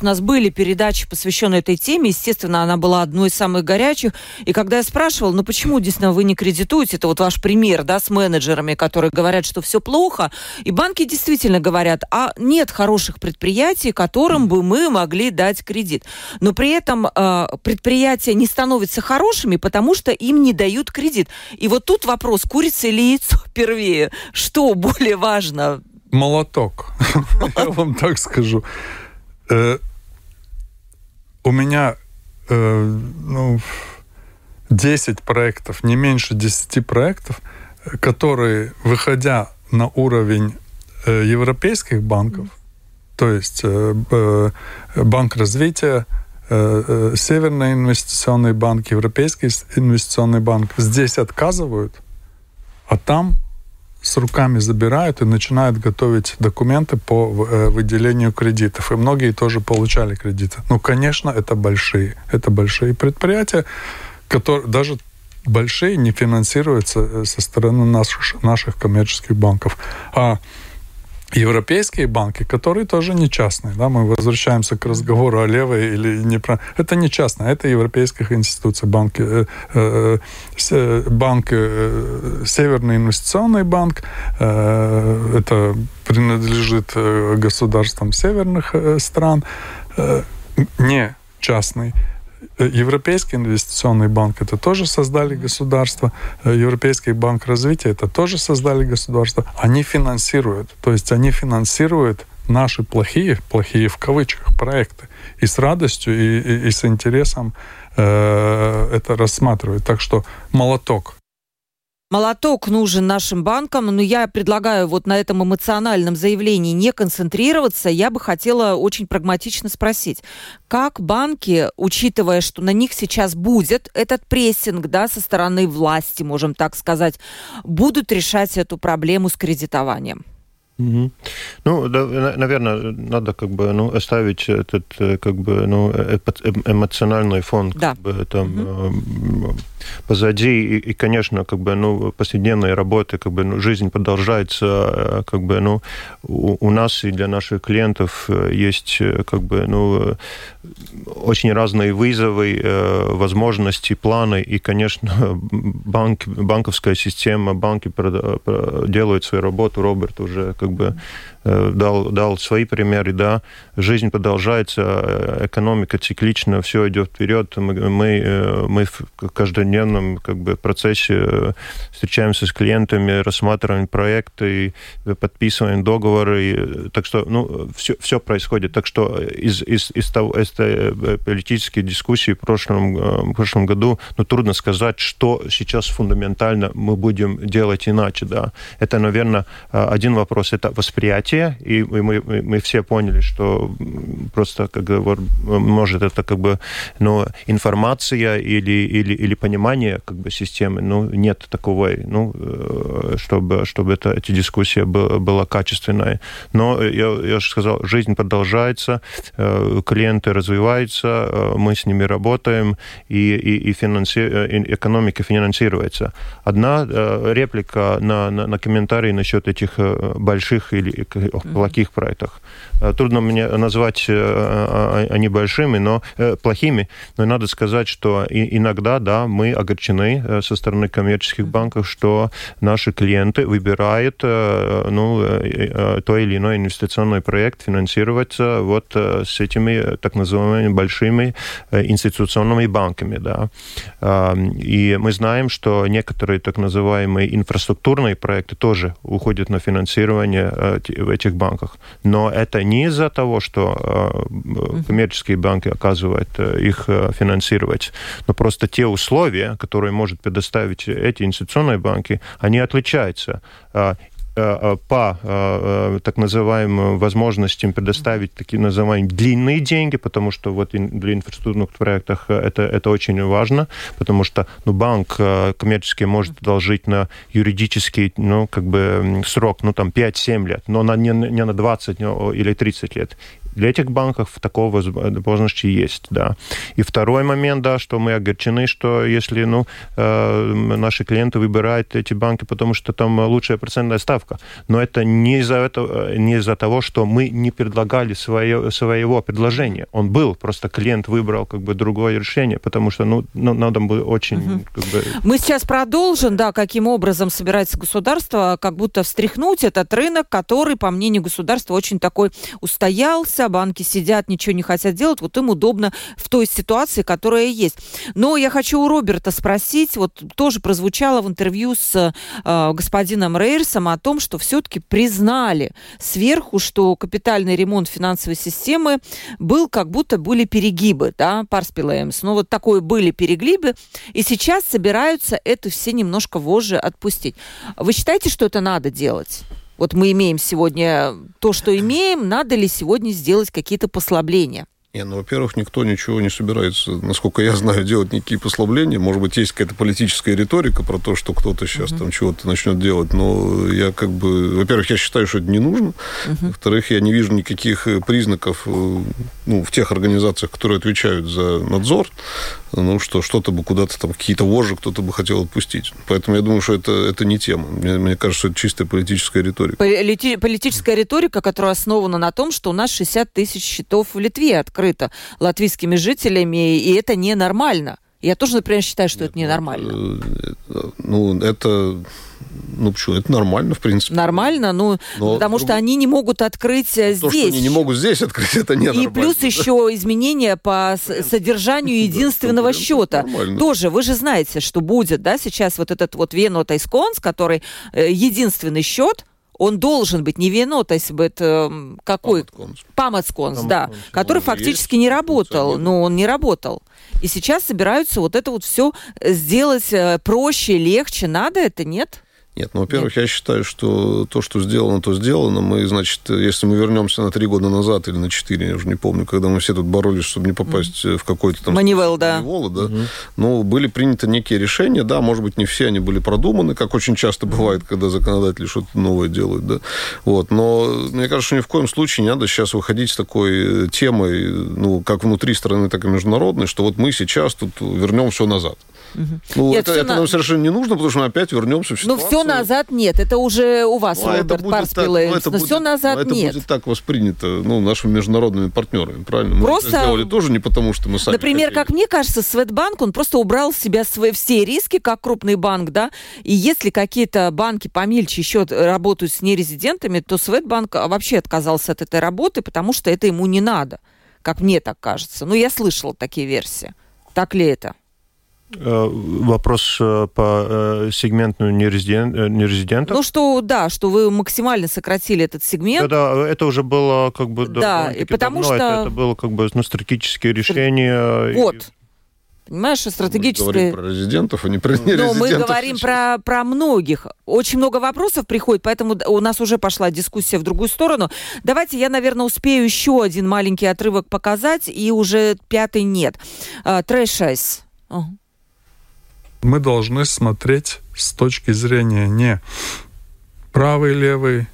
У нас были передачи, посвященные этой теме. Естественно, она была одной из самых горячих. И когда я спрашивала, ну почему, действительно, вы не кредитуете, это вот ваш пример, да, с менеджерами, которые говорят, что все плохо. И банки действительно говорят, а нет хороших предприятий, которым бы мы могли дать кредит. Но при этом э, предприятия не становятся хорошими, потому что им не дают кредит. И вот тут вопрос, курица или яйцо [LAUGHS] первее? Что более важно? Молоток. [LAUGHS] Я вам так скажу. Э, у меня э, ну, 10 проектов, не меньше 10 проектов, которые, выходя на уровень э, европейских банков, то есть Банк развития, Северный инвестиционный банк, Европейский инвестиционный банк здесь отказывают, а там с руками забирают и начинают готовить документы по э, выделению кредитов. И многие тоже получали кредиты. Ну, конечно, это большие. Это большие предприятия, которые даже большие не финансируются э, со стороны наших, наших коммерческих банков. А европейские банки, которые тоже не частные. Да, мы возвращаемся к разговору о левой или не про... Это не частные, это европейских институций. Банки, э, э, э банк, э, Северный инвестиционный банк, э, это принадлежит э, государствам северных э, стран, э, не частный. Европейский инвестиционный банк это тоже создали государство, Европейский банк развития это тоже создали государство. Они финансируют, то есть они финансируют наши плохие, плохие в кавычках проекты. И с радостью, и, и, и с интересом э, это рассматривают. Так что молоток. Молоток нужен нашим банкам, но я предлагаю вот на этом эмоциональном заявлении не концентрироваться. Я бы хотела очень прагматично спросить, как банки, учитывая, что на них сейчас будет этот прессинг да, со стороны власти, можем так сказать, будут решать эту проблему с кредитованием? Угу. Ну, да, наверное, надо как бы ну, оставить этот как бы ну, эмоциональный фон да. как бы, там, угу позади. И, и, конечно, как бы, ну, повседневной работы, как бы, ну, жизнь продолжается, э, как бы, ну, у, у нас и для наших клиентов э, есть, э, как бы, ну, очень разные вызовы, возможности, планы, и, конечно, [LAUGHS] банк, банковская система, банки делают свою работу, Роберт уже, как бы, дал, дал свои примеры, да, жизнь продолжается, э, экономика циклична, все идет вперед, мы, мы, э, мы в каждодневном как бы, процессе встречаемся с клиентами, рассматриваем проекты, подписываем договоры, так что, ну, все, все происходит, так что из, из, из того, из политической дискуссии в прошлом, в прошлом году, ну, трудно сказать, что сейчас фундаментально мы будем делать иначе, да, это, наверное, один вопрос, это восприятие темноте, и мы, мы все поняли, что просто, как говорю, может, это как бы ну, информация или, или, или понимание как бы, системы, ну, нет такого, ну, э, чтобы, чтобы это, эта дискуссия была, была качественная. Но я, я же сказал, жизнь продолжается, э, клиенты развиваются, э, мы с ними работаем, и, и, и, финанси... и экономика финансируется. Одна реплика на, на, на комментарий насчет этих больших или о плохих проектах. Э, трудно мне назвать э, они большими, но э, плохими, но надо сказать, что иногда, да, мы огорчены со стороны коммерческих банков, что наши клиенты выбирают ну, то или иной инвестиционный проект финансировать вот с этими так называемыми большими институционными банками, да. И мы знаем, что некоторые так называемые инфраструктурные проекты тоже уходят на финансирование этих банках. Но это не из-за того, что э, коммерческие банки оказывают э, их э, финансировать, но просто те условия, которые может предоставить эти инвестиционные банки, они отличаются. Э, э, по э, так называемым возможностям предоставить такие называемые длинные деньги, потому что вот для инфраструктурных проектов это, это очень важно, потому что ну, банк коммерческий может одолжить на юридический ну, как бы срок, ну, там, 5-7 лет, но на, не, не на 20 или 30 лет. Для этих банков такого возможности есть, да. И второй момент, да, что мы огорчены, что если, ну, э, наши клиенты выбирают эти банки, потому что там лучшая процентная ставка, но это не из-за этого, не из-за того, что мы не предлагали свое, своего предложения. Он был, просто клиент выбрал как бы другое решение, потому что, ну, ну надо было очень... Угу. Как бы... Мы сейчас продолжим, да, каким образом собирается государство как будто встряхнуть этот рынок, который, по мнению государства, очень такой устоялся, всегда банки сидят, ничего не хотят делать, вот им удобно в той ситуации, которая есть. Но я хочу у Роберта спросить, вот тоже прозвучало в интервью с э, господином Рейерсом о том, что все-таки признали сверху, что капитальный ремонт финансовой системы был как будто были перегибы, да, Парспилэемс. Ну вот такое были перегибы, и сейчас собираются это все немножко вожжи отпустить. Вы считаете, что это надо делать? Вот мы имеем сегодня то, что имеем, надо ли сегодня сделать какие-то послабления? Не, ну, во-первых, никто ничего не собирается, насколько я знаю, делать никакие послабления. Может быть, есть какая-то политическая риторика про то, что кто-то сейчас uh-huh. там чего-то начнет делать, но я как бы... Во-первых, я считаю, что это не нужно. Uh-huh. Во-вторых, я не вижу никаких э, признаков э, ну, в тех организациях, которые отвечают за надзор, ну, что что-то бы куда-то там, какие-то вожжи кто-то бы хотел отпустить. Поэтому я думаю, что это, это не тема. Мне, мне кажется, что это чистая политическая риторика. Полити- политическая риторика, которая основана на том, что у нас 60 тысяч счетов в Литве открыто латвийскими жителями, и это ненормально. Я тоже, например, считаю, что Нет, это ненормально. Ну, э, ну, это Ну, почему? Это нормально, в принципе. Нормально, ну, Но потому друг- что они не могут открыть э, То, здесь. что они не могут здесь открыть, [LAUGHS] это не И плюс [LAUGHS] еще изменения по содержанию [LAUGHS] единственного конкуренция счета. нормально. Тоже вы же знаете, что будет, да, сейчас вот этот вот Вено Тайсконс, который э, единственный счет, он должен быть не Вено, то есть это м, какой? Памацконс, да, Памацконс, который же фактически есть, не работал, но он не работал. И сейчас собираются вот это вот все сделать э, проще, легче. Надо это, нет? Нет, ну, во-первых, я считаю, что то, что сделано, то сделано. Мы, значит, если мы вернемся на три года назад или на четыре, я уже не помню, когда мы все тут боролись, чтобы не попасть в какой-то там... Манивел, да. Манивелла, да. Ну, были приняты некие решения, да, может быть, не все они были продуманы, как очень часто бывает, когда законодатели что-то новое делают, да. Вот, но мне кажется, что ни в коем случае не надо сейчас выходить с такой э, темой, ну, как внутри страны, так и международной, что вот мы сейчас тут вернем все назад. Ну, Нет, это, это на- нам совершенно не нужно, потому что мы опять вернемся в Ну, ситуацию. все назад нет. Это уже у вас, Ну, а это Роберт будет так, Парспилы. ну, это Но будет- все назад ну, это нет. будет так воспринято ну, нашими международными партнерами, правильно? Мы Просто- это сделали тоже не потому, что мы сами Например, хотели. как мне кажется, Светбанк, он просто убрал с себя свои все риски, как крупный банк, да, и если какие-то банки помельче еще работают с нерезидентами, то Светбанк вообще отказался от этой работы, потому что это ему не надо, как мне так кажется. Ну, я слышала такие версии. Так ли это? Э, Вопрос э, по э, сегменту нерезиден- нерезидентов. Ну, что, да, что вы максимально сократили этот сегмент. Да, да, это уже было как бы Да, и потому давно. что- Это, это было как бы ну, стратегические решения. и- Вот. Понимаешь, Мы стратегическое... говорим про резидентов, а не про Но нерезидентов. мы говорим про, про многих. Очень много вопросов приходит, поэтому у нас уже пошла дискуссия в другую сторону. Давайте я, наверное, успею еще один маленький отрывок показать, и уже пятый нет. Trešais. Ага. Мы должны смотреть с точки зрения не правый, левый,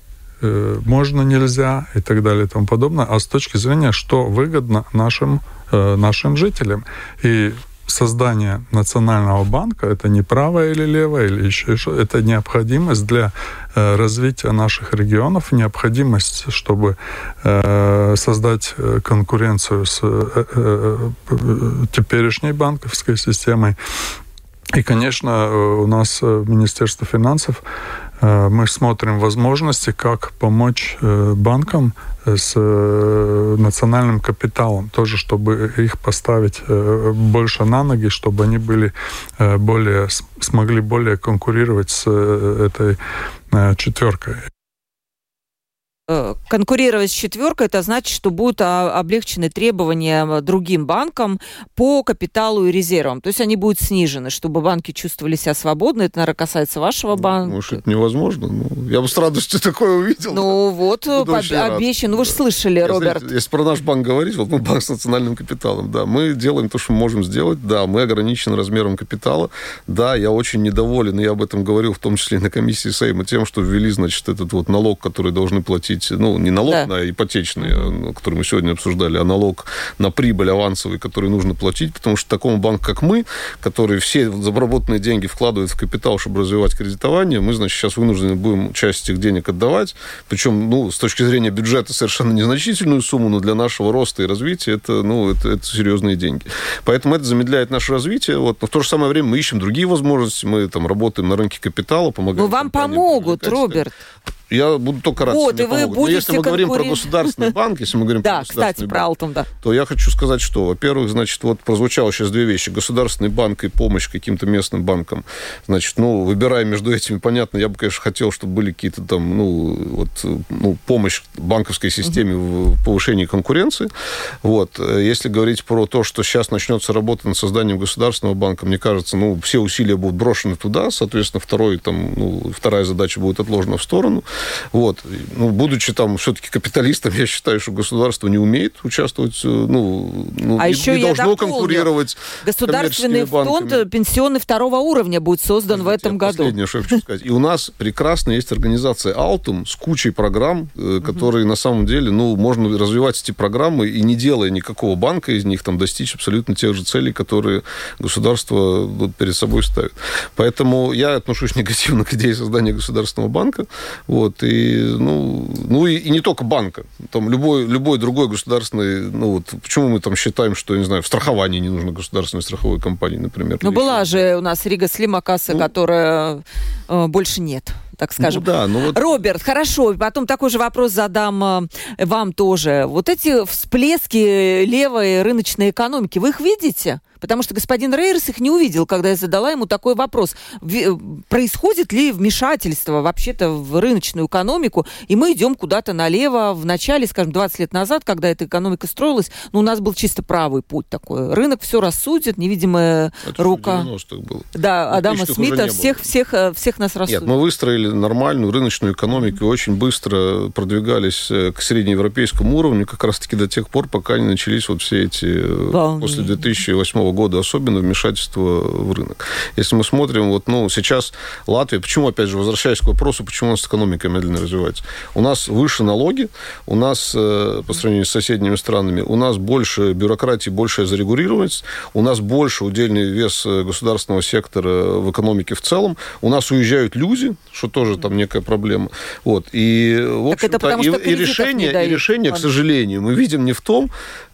э, можно, нельзя и так далее и тому подобное, а с точки зрения, что выгодно нашим, э, нашим жителям. И создание национального банка это не правое или левое или еще что это необходимость для э, развития наших регионов необходимость чтобы э, создать э, конкуренцию с э, э, э, теперешней банковской системой и, конечно, э, у нас э, в Министерстве финансов э, мы смотрим возможности, как помочь банкам с национальным капиталом, тоже чтобы их поставить больше на ноги, чтобы они были более смогли более конкурировать с этой четверкой. Э, Конкурировать с четверкой, это значит, что будут а, облегчены требования э, другим банкам по капиталу и резервам. То есть они будут снижены, чтобы банки чувствовали себя свободно. Это, наверное, касается вашего банка. Может, это невозможно. Ну, я бы с радостью [LAUGHS] такое увидел. Ну вот, э, обещан. Ну вы же Да. слышали, Я, Роберт. знаете, если про наш банк говорить, вот мы банк с национальным капиталом, да, мы делаем то, что мы можем сделать, да, мы ограничены размером капитала, да, я очень недоволен, и я об этом говорил, в том числе и на комиссии Сейма, тем, что ввели, значит, этот вот налог, который должны платить, ну, не налог Да. на ипотечный, а, который мы сегодня обсуждали, а налог на прибыль авансовый, который нужно платить, потому что такому банку, как мы, который все заработанные деньги вкладывает в капитал, чтобы развивать кредитование, мы, значит, сейчас вынуждены будем часть этих денег отдавать, причем, ну, с точки зрения бюджета совершенно незначительную сумму, но для нашего роста и развития это, ну, это, это серьезные деньги. Поэтому это замедляет наше развитие. Вот. Но в то же самое время мы ищем другие возможности. Мы там работаем на рынке капитала, помогаем. Ну вам помогут. Роберт. Я буду только рад, Вот, и вы помогут. Но если мы говорим про государственный банк, если мы говорим [LAUGHS] Да, про кстати, государственный про банк, да. то я хочу сказать, что, во-первых, значит, вот прозвучало сейчас две вещи. Государственный банк и помощь каким-то местным банкам. Значит, ну, выбирая между этими, понятно, я бы, конечно, хотел, чтобы были какие-то там, ну, вот, ну, помощь банковской системе в в повышении конкуренции. Вот. Если говорить про то, что сейчас начнется работа над созданием государственного банка, мне кажется, ну, все усилия будут брошены туда, соответственно, второй, там, ну, вторая задача будет отложена в сторону. Вот. Ну, будучи там все-таки капиталистом, я считаю, что государство не умеет участвовать, э, ну, ну А не, еще не должно дополню. конкурировать Государственный фонд пенсионный второго уровня будет создан в Подождите, этом я году. Последнее, что я хочу сказать. И у нас прекрасно есть организация Altum с кучей программ, э, которые на самом деле, ну, можно развивать эти программы и не делая никакого банка из них, там, достичь абсолютно тех же целей, которые государство вот, перед собой ставит. Поэтому я отношусь негативно к идее создания государственного банка. Вот, и, ну, ну и, и не только банка. Там любой, любой другой государственный... Ну, вот, почему мы там считаем, что, не знаю, в страховании не нужно государственной страховой компании, например? Ну, была же у нас Рига Слимакаса, Ну. которая э, больше нет. так скажем. Ну, да, ну вот... Роберт, хорошо, потом такой же вопрос задам э, вам тоже. Вот эти всплески левой рыночной экономики, вы их видите? Потому что господин Рейерс их не увидел, когда я задала ему такой вопрос. Э, происходит ли вмешательство вообще-то в рыночную экономику, и мы идем куда-то налево в начале, скажем, 20 лет назад, когда эта экономика строилась, ну, у нас был чисто правый путь такой. Рынок все рассудит, невидимая Это рука. было. Да, Адама Смита всех, всех, э, всех нас рассудит. Нет, мы выстроили нормальную рыночную экономику, очень быстро продвигались э, к среднеевропейскому уровню, как раз-таки до тех пор, пока не начались вот все эти, Волнение. после 2008 года особенно вмешательство в рынок. Если мы смотрим, вот, ну, сейчас Латвия, почему, опять же, возвращаясь к вопросу, почему у нас экономика медленно развивается? У нас выше налоги, у нас, э, по сравнению с соседними странами, у нас больше бюрократии, большая зарегулированность, у нас больше удельный вес э, государственного сектора в экономике в целом, у нас уезжают люди, что тоже там некая проблема. Вот. И, в общем-то, и, и решение, и решение, к сожалению, мы видим не в том,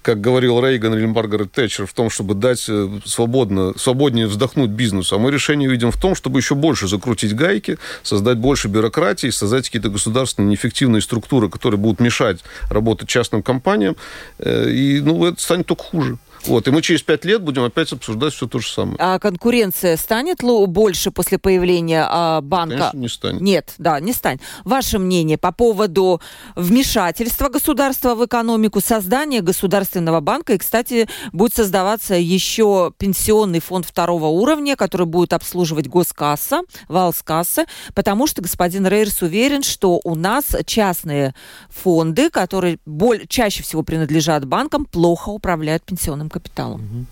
как говорил Рейган или Маргарет Тэтчер, в том, чтобы дать э, свободно, свободнее вздохнуть бизнесу. А мы решение видим в том, чтобы еще больше закрутить гайки, создать больше бюрократии, создать какие-то государственные неэффективные структуры, которые будут мешать работать частным компаниям. Э, и ну, это станет только хуже. Вот, и мы через пять лет будем опять обсуждать все то же самое. А конкуренция станет больше после появления а, банка? Конечно, не станет. Нет, да, не станет. Ваше мнение по поводу вмешательства государства в экономику, создания государственного банка, и, кстати, будет создаваться еще пенсионный фонд второго уровня, который будет обслуживать госкасса, валскасса, потому что господин Рейерс уверен, что у нас частные фонды, которые боль, чаще всего принадлежат банкам, плохо управляют пенсионным капиталом.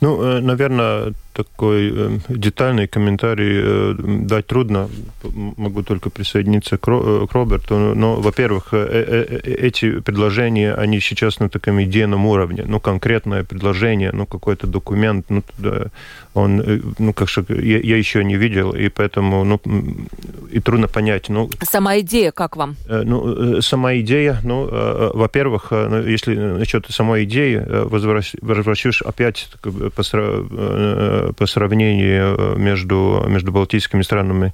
Ну, э, наверное, такой э, детальный комментарий э, дать трудно. Могу только присоединиться к Роберту. Но, во-первых, эти предложения, они сейчас на таком идейном уровне. Ну, конкретное предложение, ну, какой-то документ, ну, он, ну, как что, я, я еще не видел, и поэтому, ну, и трудно понять. Ну, сама идея как вам? Ну, сама идея, ну, во-первых, ну, если насчет самой идеи, возвращусь опять по, э, по сравнению э, между, между балтийскими странами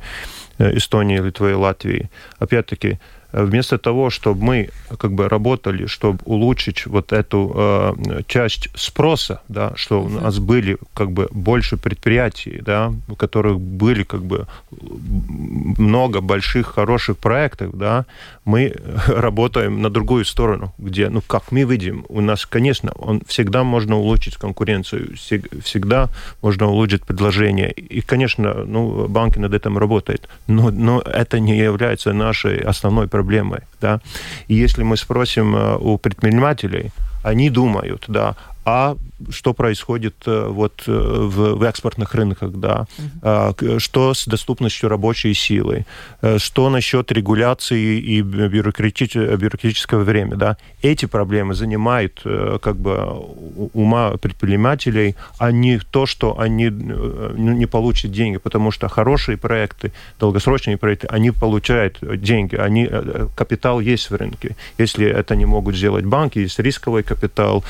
э, Эстонией, Литвой и Латвией. Опять-таки, вместо того, чтобы мы как бы работали, чтобы улучшить вот эту э, часть спроса, да, что у нас были как бы больше предприятий, да, у которых были как бы много больших хороших проектов, да, мы [LAUGHS] работаем на другую сторону, где, ну, как мы видим, у нас, конечно, он всегда можно улучшить конкуренцию, всегда можно улучшить предложение, и, конечно, ну, банки над этим работают, но, но это не является нашей основной проблемой проблемой. Да? И если мы спросим э, у предпринимателей, они думают, да, а что происходит э, вот э, в, в экспортных рынках, да, uh-huh. что с доступностью рабочей силы, что насчет регуляции и бюрократического, бюрократического времени, да. Эти проблемы занимают как бы ума предпринимателей, а не то, что они ну, не получат деньги, потому что хорошие проекты, долгосрочные проекты, они получают деньги, они, капитал есть в рынке. Если это не могут сделать банки, есть рисковый капитал,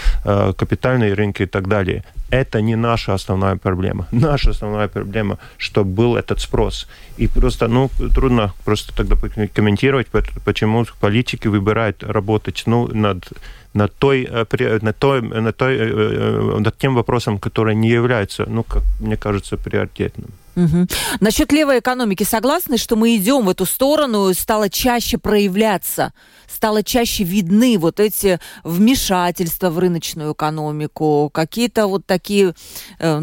капитал капитальные рынки и так далее. Это не наша основная проблема. Наша основная проблема, чтобы был этот спрос. И просто, ну, трудно просто тогда комментировать, почему политики выбирают работать, ну, над над, той, э, над, той, той, э, э, над тем вопросом, который не является, ну, как мне кажется, приоритетным. Угу. Насчет левой экономики согласны, что мы идем в эту сторону, стало чаще проявляться, стало чаще видны вот эти вмешательства в рыночную экономику, какие-то вот такие э,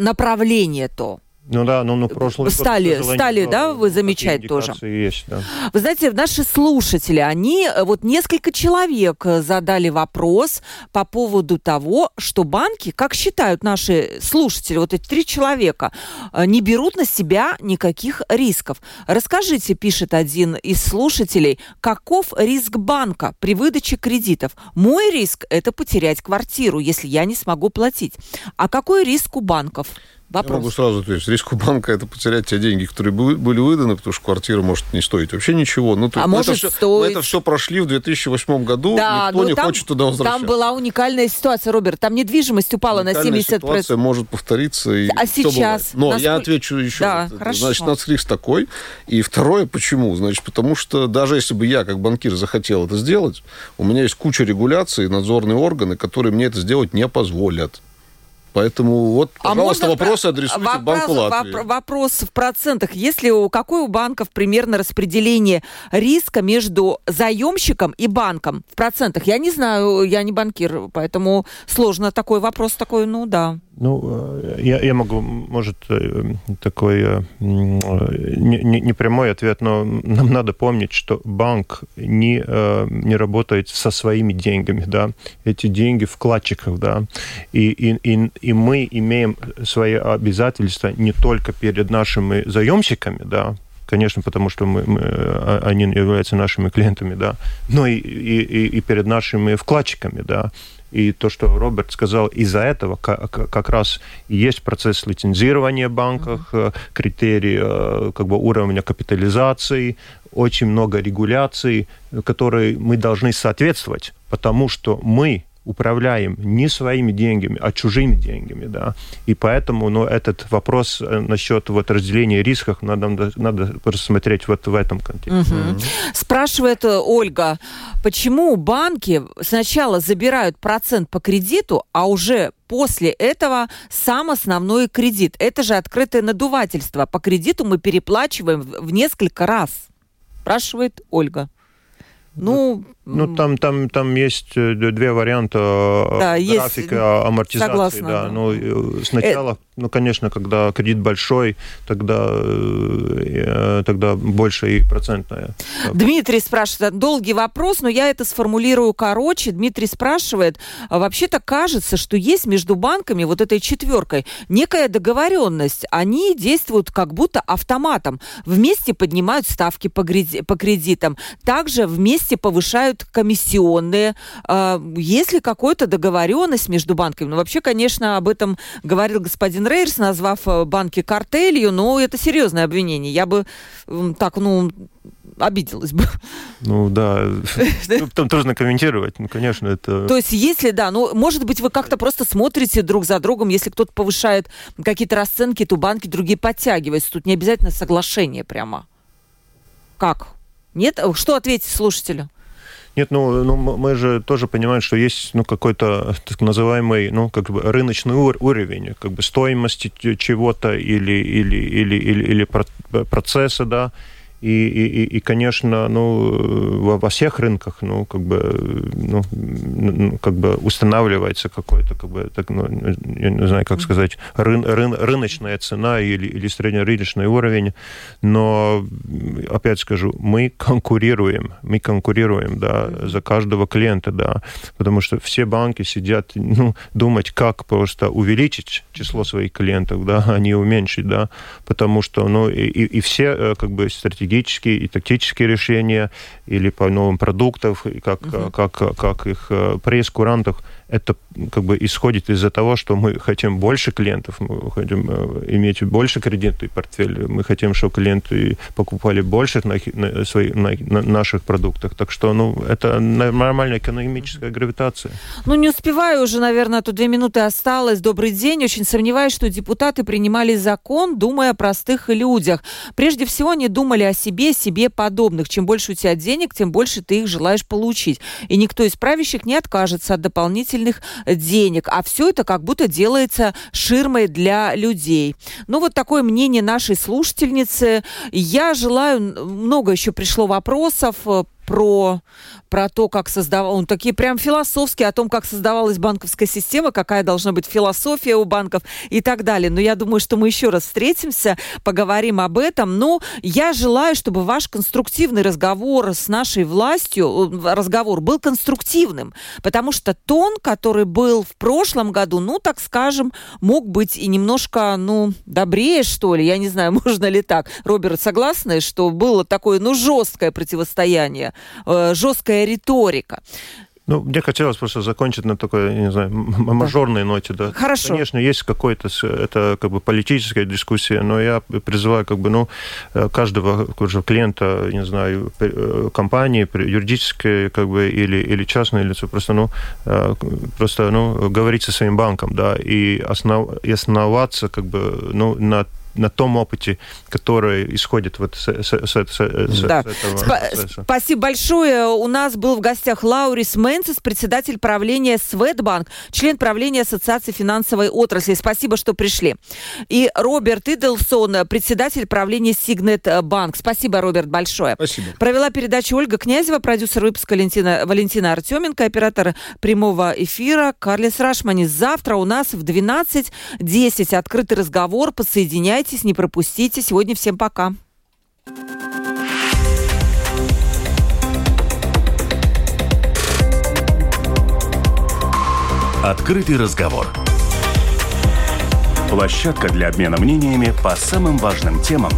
направления то? Ну да, ну, ну прошлый стали, год, стали, да, вы замечать тоже. Есть, да. Вы знаете, наши слушатели, они, э, вот несколько человек э, задали вопрос по поводу того, что банки, как считают наши слушатели, вот эти три человека, э, не берут на себя никаких рисков. Расскажите, пишет один из слушателей, каков риск банка при выдаче кредитов? Мой риск – это потерять квартиру, если я не смогу платить. А какой риск у банков? Вопрос. Я могу сразу ответить. Риск у банка – это потерять те деньги, которые были выданы, потому что квартира может не стоить вообще ничего. Ну, то, а мы может это все. Мы это все прошли в 2008 году, да, никто не там, хочет туда возвращаться. Там была уникальная ситуация, Роберт. Там недвижимость упала Уникальная на 70%. ситуация может повториться. И а сейчас? Но насколько... я отвечу еще. Да, хорошо. Значит, нас риск такой. И второе, почему? Значит, потому что даже если бы я, как банкир, захотел это сделать, у меня есть куча регуляций, надзорные органы, которые мне это сделать не позволят. Поэтому вот, пожалуйста, а вопросы адресуйте вопрос, Банку Латвии. Вопрос в процентах. Если у какой у банков примерно распределение риска между заемщиком и банком в процентах? Я не знаю, я не банкир, поэтому сложно такой вопрос такой, ну да. Ну, я, я могу, может, такой не, не, не прямой ответ, но нам надо помнить, что банк не, не работает со своими деньгами, да, эти деньги вкладчиков, да, и, и, и, и мы имеем свои обязательства не только перед нашими заемщиками, да, конечно, потому что мы, мы, они являются нашими клиентами, да, но и, и, и перед нашими вкладчиками, да. И то, что Роберт сказал, из-за этого как, раз есть процесс лицензирования в банках, mm-hmm. критерии как бы, уровня капитализации, очень много регуляций, которые мы должны соответствовать, потому что мы управляем не своими деньгами, а чужими деньгами, да. И поэтому, ну, этот вопрос насчет вот разделения рисков надо, надо рассмотреть вот в этом контексте. Угу. Спрашивает Ольга, почему банки сначала забирают процент по кредиту, а уже после этого сам основной кредит? Это же открытое надувательство. По кредиту мы переплачиваем в несколько раз, спрашивает Ольга. Ну, ну там, там, там есть две варианта да, графика есть, амортизации. согласна, да. да. Ну, сначала, э... ну, конечно, когда кредит большой, тогда, тогда больше и процентная. Дмитрий спрашивает, долгий вопрос, но я это сформулирую короче. Дмитрий спрашивает, а вообще-то кажется, что есть между банками, вот этой четверкой, некая договоренность. Они действуют как будто автоматом. Вместе поднимают ставки по, по кредитам. Также вместе повышают комиссионные. Есть ли какая-то договоренность между банками? Ну, вообще, конечно, об этом говорил господин Рейерс, назвав банки картелью, но это серьезное обвинение. Я бы так, ну, обиделась бы. Ну [LAUGHS] да, там трудно комментировать, ну конечно это. То есть если да, ну может быть вы как-то просто смотрите друг за другом, если кто-то повышает какие-то расценки, то банки другие подтягиваются, тут не обязательно соглашение прямо. Как? Нет? Что ответить слушателю? Нет, ну, ну мы же тоже понимаем, что есть ну, какой-то так называемый ну, как бы рыночный уровень как бы стоимости чего-то или, или, или, или, или процесса, да, и, и, и, конечно, ну, во, во всех рынках, ну, как бы, ну, как бы устанавливается какой-то, как бы, так, ну, я не знаю, как сказать, рын, рын, рыночная цена или, или среднерыночный уровень, но, опять скажу, мы конкурируем, мы конкурируем, да, за каждого клиента, да, потому что все банки сидят, ну, думать, как просто увеличить число своих клиентов, да, а не уменьшить, да, потому что, ну, и, и все, как бы, стратегические стратегические и тактические решения или по новым продуктам, как, uh-huh. как, как, как их пресс-курантах, это как бы исходит из-за того, что мы хотим больше клиентов, мы хотим иметь больше кредитный портфель, мы хотим, чтобы клиенты покупали больше на, на, свои, на, на наших продуктах. Так что, ну, это нормальная экономическая гравитация. Ну, не успеваю уже, наверное, тут две минуты осталось. Добрый день. Очень сомневаюсь, что депутаты принимали закон, думая о простых людях. Прежде всего, они думали о себе, себе подобных. Чем больше у тебя денег, тем больше ты их желаешь получить. И никто из правящих не откажется от дополнительных денег. А все это как будто делается ширмой для людей. Ну, вот такое мнение нашей слушательницы. Я желаю, много еще пришло вопросов про, про то, как создавал, он такие прям философские о том, как создавалась банковская система, какая должна быть философия у банков и так далее. Но я думаю, что мы еще раз встретимся, поговорим об этом. Но я желаю, чтобы ваш конструктивный разговор с нашей властью, разговор был конструктивным, потому что тон, который был в прошлом году, ну, так скажем, мог быть и немножко, ну, добрее, что ли, я не знаю, [LAUGHS] можно ли так. Роберт, согласны, что было такое, ну, жесткое противостояние? Э, жесткая риторика. Ну, мне хотелось просто закончить на такой, не знаю, мажорной ноте. Да. Хорошо. Конечно, есть какой-то, это как бы политическая дискуссия, но я призываю как бы, ну, э, каждого уже клиента, не знаю, э, компании, юридической как бы или, или частное лицо, просто, ну, просто, ну, говорить со своим банком, да, и, основ, и основаться как бы, ну, на на том опыте, который исходит вот с, с, с, с, да. с этого Сп- Спасибо большое. У нас был в гостях Лаурис Мэнсис, председатель правления Светбанк, член правления Ассоциации финансовой отрасли. Спасибо, что пришли. И Роберт Иделсон, председатель правления Сигнет Банк. Спасибо, Роберт, большое. Спасибо. Провела передачу Ольга Князева, продюсер выпуска Валентина, Валентина Артеменко, оператор прямого эфира Карлис Рашманис. Завтра у нас в 12.10 открытый разговор. Подсоединяйтесь Подписывайтесь, не пропустите. Сегодня всем пока. Открытый разговор. Площадка для обмена мнениями по самым важным темам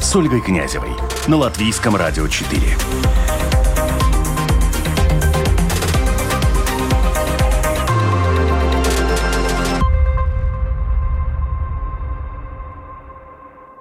с Ольгой Князевой на Латвийском радио 4.